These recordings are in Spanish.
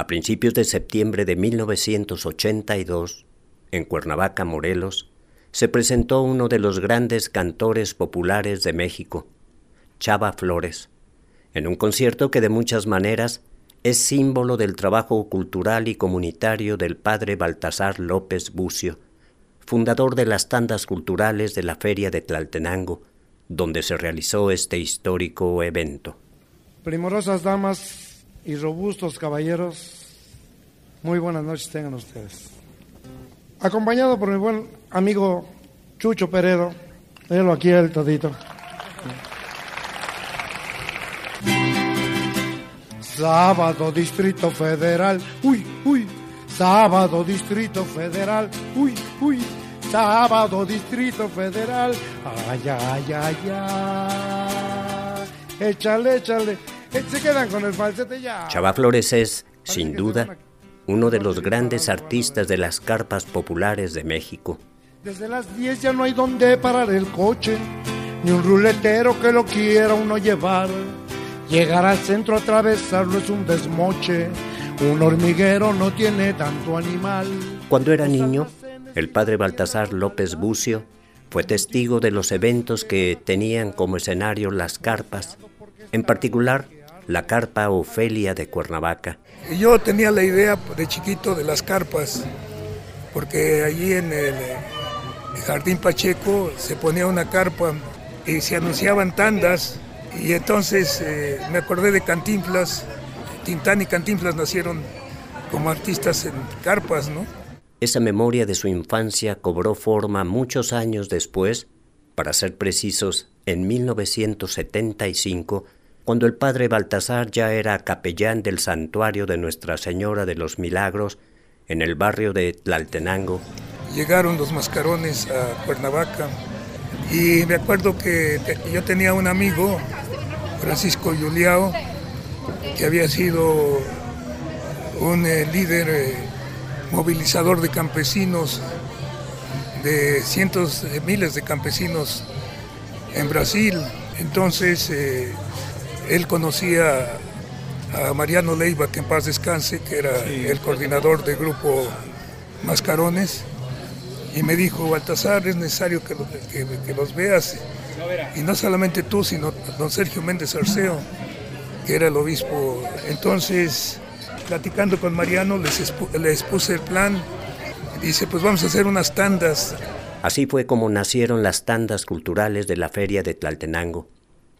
A principios de septiembre de 1982, en Cuernavaca, Morelos, se presentó uno de los grandes cantores populares de México, Chava Flores, en un concierto que de muchas maneras es símbolo del trabajo cultural y comunitario del padre Baltasar López Bucio, fundador de las tandas culturales de la Feria de Tlaltenango, donde se realizó este histórico evento. Primorosas damas y robustos caballeros, muy buenas noches tengan ustedes. Acompañado por mi buen amigo Chucho Peredo, velo aquí el todito. Sábado Distrito Federal, uy, uy. Sábado Distrito Federal, uy, uy. Sábado Distrito Federal, ay, ay, ay, ay. Échale, échale. Eh, se quedan con el falsete ya. Chava Flores es, sin duda, uno de los grandes artistas de las carpas populares de México. Desde las 10 ya no hay donde parar el coche, ni un ruletero que lo quiera uno llevar. Llegar al centro, atravesarlo es un desmoche. Un hormiguero no tiene tanto animal. Cuando era niño, el padre Baltasar López Bucio fue testigo de los eventos que tenían como escenario las carpas, en particular la carpa Ofelia de Cuernavaca. Yo tenía la idea de chiquito de las carpas, porque allí en el Jardín Pacheco se ponía una carpa y se anunciaban tandas y entonces eh, me acordé de Cantinflas. Tintán y Cantinflas nacieron como artistas en carpas, ¿no? Esa memoria de su infancia cobró forma muchos años después, para ser precisos, en 1975, cuando el padre Baltasar ya era capellán del santuario de Nuestra Señora de los Milagros en el barrio de Tlaltenango. Llegaron los mascarones a Cuernavaca y me acuerdo que yo tenía un amigo, Francisco Juliao, que había sido un eh, líder eh, movilizador de campesinos, de cientos de miles de campesinos en Brasil. Entonces eh, él conocía a Mariano Leiva, que en paz descanse, que era el coordinador del grupo Mascarones y me dijo, Baltasar, es necesario que, los veas. Y no solamente tú, sino don Sergio Méndez Arceo, que era el obispo. Entonces, platicando con Mariano, les, les puse el plan. Dice, pues vamos a hacer unas tandas. Así fue como nacieron las tandas culturales de la feria de Tlaltenango,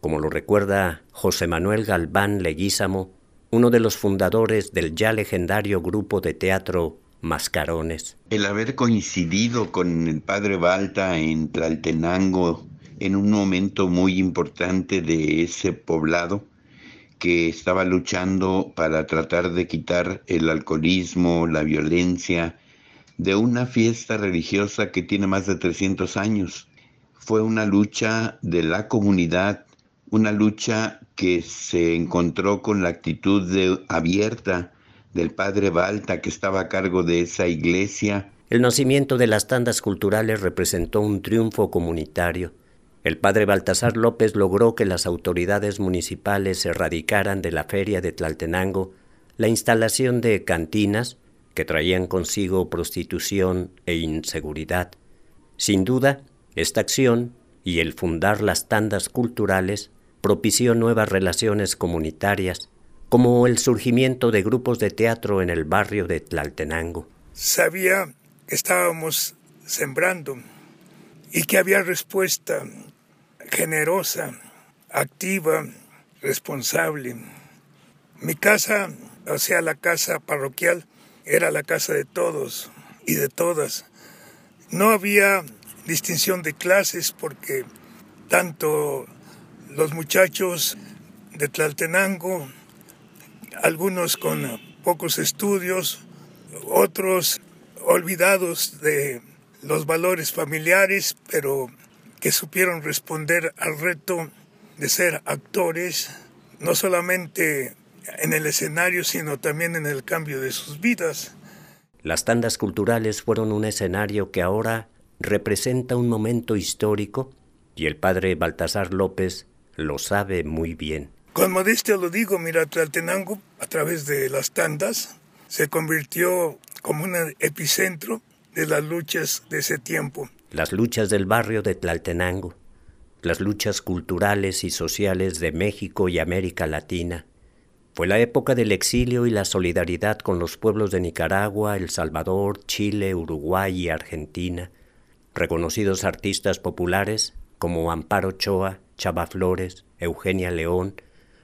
como lo recuerda José Manuel Galván Leguízamo, uno de los fundadores del ya legendario grupo de teatro mascarones. El haber coincidido con el padre Balta en Tlaltenango en un momento muy importante de ese poblado que estaba luchando para tratar de quitar el alcoholismo, la violencia, de una fiesta religiosa que tiene más de 300 años. Fue una lucha de la comunidad, una lucha que se encontró con la actitud abierta del padre Balta que estaba a cargo de esa iglesia. El nacimiento de las tandas culturales representó un triunfo comunitario. El padre Baltasar López logró que las autoridades municipales erradicaran de la feria de Tlaltenango la instalación de cantinas que traían consigo prostitución e inseguridad. Sin duda, esta acción y el fundar las tandas culturales propició nuevas relaciones comunitarias como el surgimiento de grupos de teatro en el barrio de Tlaltenango. Sabía que estábamos sembrando y que había respuesta generosa, activa, responsable. Mi casa, o sea, la casa parroquial, era la casa de todos y de todas. No había distinción de clases porque tanto los muchachos de Tlaltenango algunos con pocos estudios, otros olvidados de los valores familiares, pero que supieron responder al reto de ser actores, no solamente en el escenario, sino también en el cambio de sus vidas. Las tandas culturales fueron un escenario que ahora representa un momento histórico y el padre Baltasar López lo sabe muy bien. Con modestia lo digo, mira, Tlaltenango, a través de las tandas, se convirtió como un epicentro de las luchas de ese tiempo. Las luchas del barrio de Tlaltenango, las luchas culturales y sociales de México y América Latina. Fue la época del exilio y la solidaridad con los pueblos de Nicaragua, El Salvador, Chile, Uruguay y Argentina. Reconocidos artistas populares como Amparo Ochoa, Chava Flores, Eugenia León,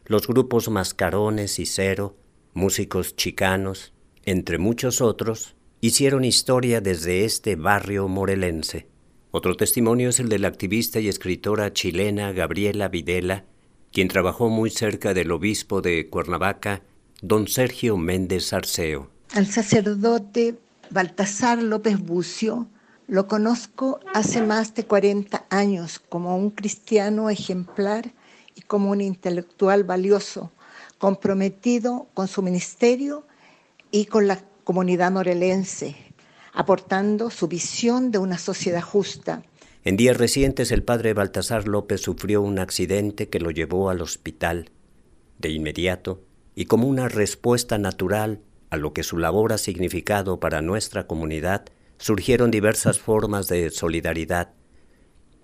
los grupos Mascarones y Cero, músicos chicanos, entre muchos otros, hicieron historia desde este barrio morelense. Otro testimonio es el de la activista y escritora chilena Gabriela Videla, quien trabajó muy cerca del obispo de Cuernavaca, don Sergio Méndez Arceo. Al sacerdote Baltasar López Bucio lo conozco hace más de 40 años como un cristiano ejemplar y como un intelectual valioso, comprometido con su ministerio y con la comunidad morelense, aportando su visión de una sociedad justa. En días recientes el padre Baltasar López sufrió un accidente que lo llevó al hospital. De inmediato, y como una respuesta natural a lo que su labor ha significado para nuestra comunidad, surgieron diversas formas de solidaridad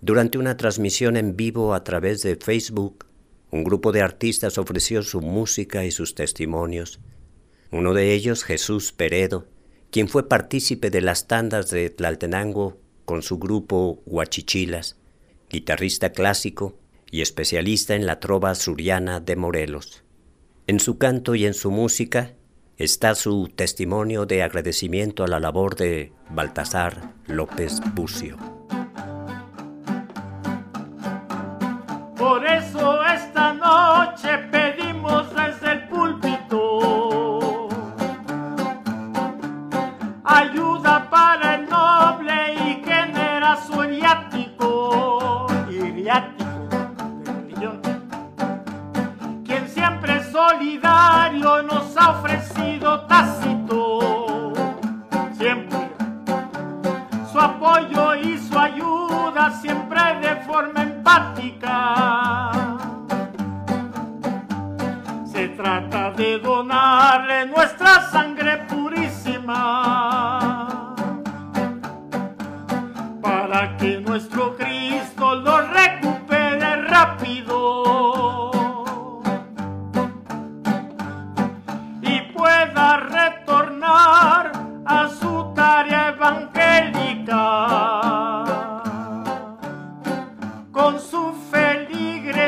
durante una transmisión en vivo a través de Facebook, un grupo de artistas ofreció su música y sus testimonios. Uno de ellos, Jesús Peredo, quien fue partícipe de las tandas de Tlaltenango con su grupo Huachichilas, guitarrista clásico y especialista en la trova suriana de Morelos. En su canto y en su música está su testimonio de agradecimiento a la labor de Baltasar López Bucio. Por eso esta noche pedimos desde el púlpito ayuda para el noble y generazo iriático, iriático forma empática. Se trata de donarle nuestra sangre purísima para que nuestro Cristo con su feligresía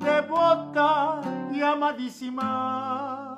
devota y amadísima.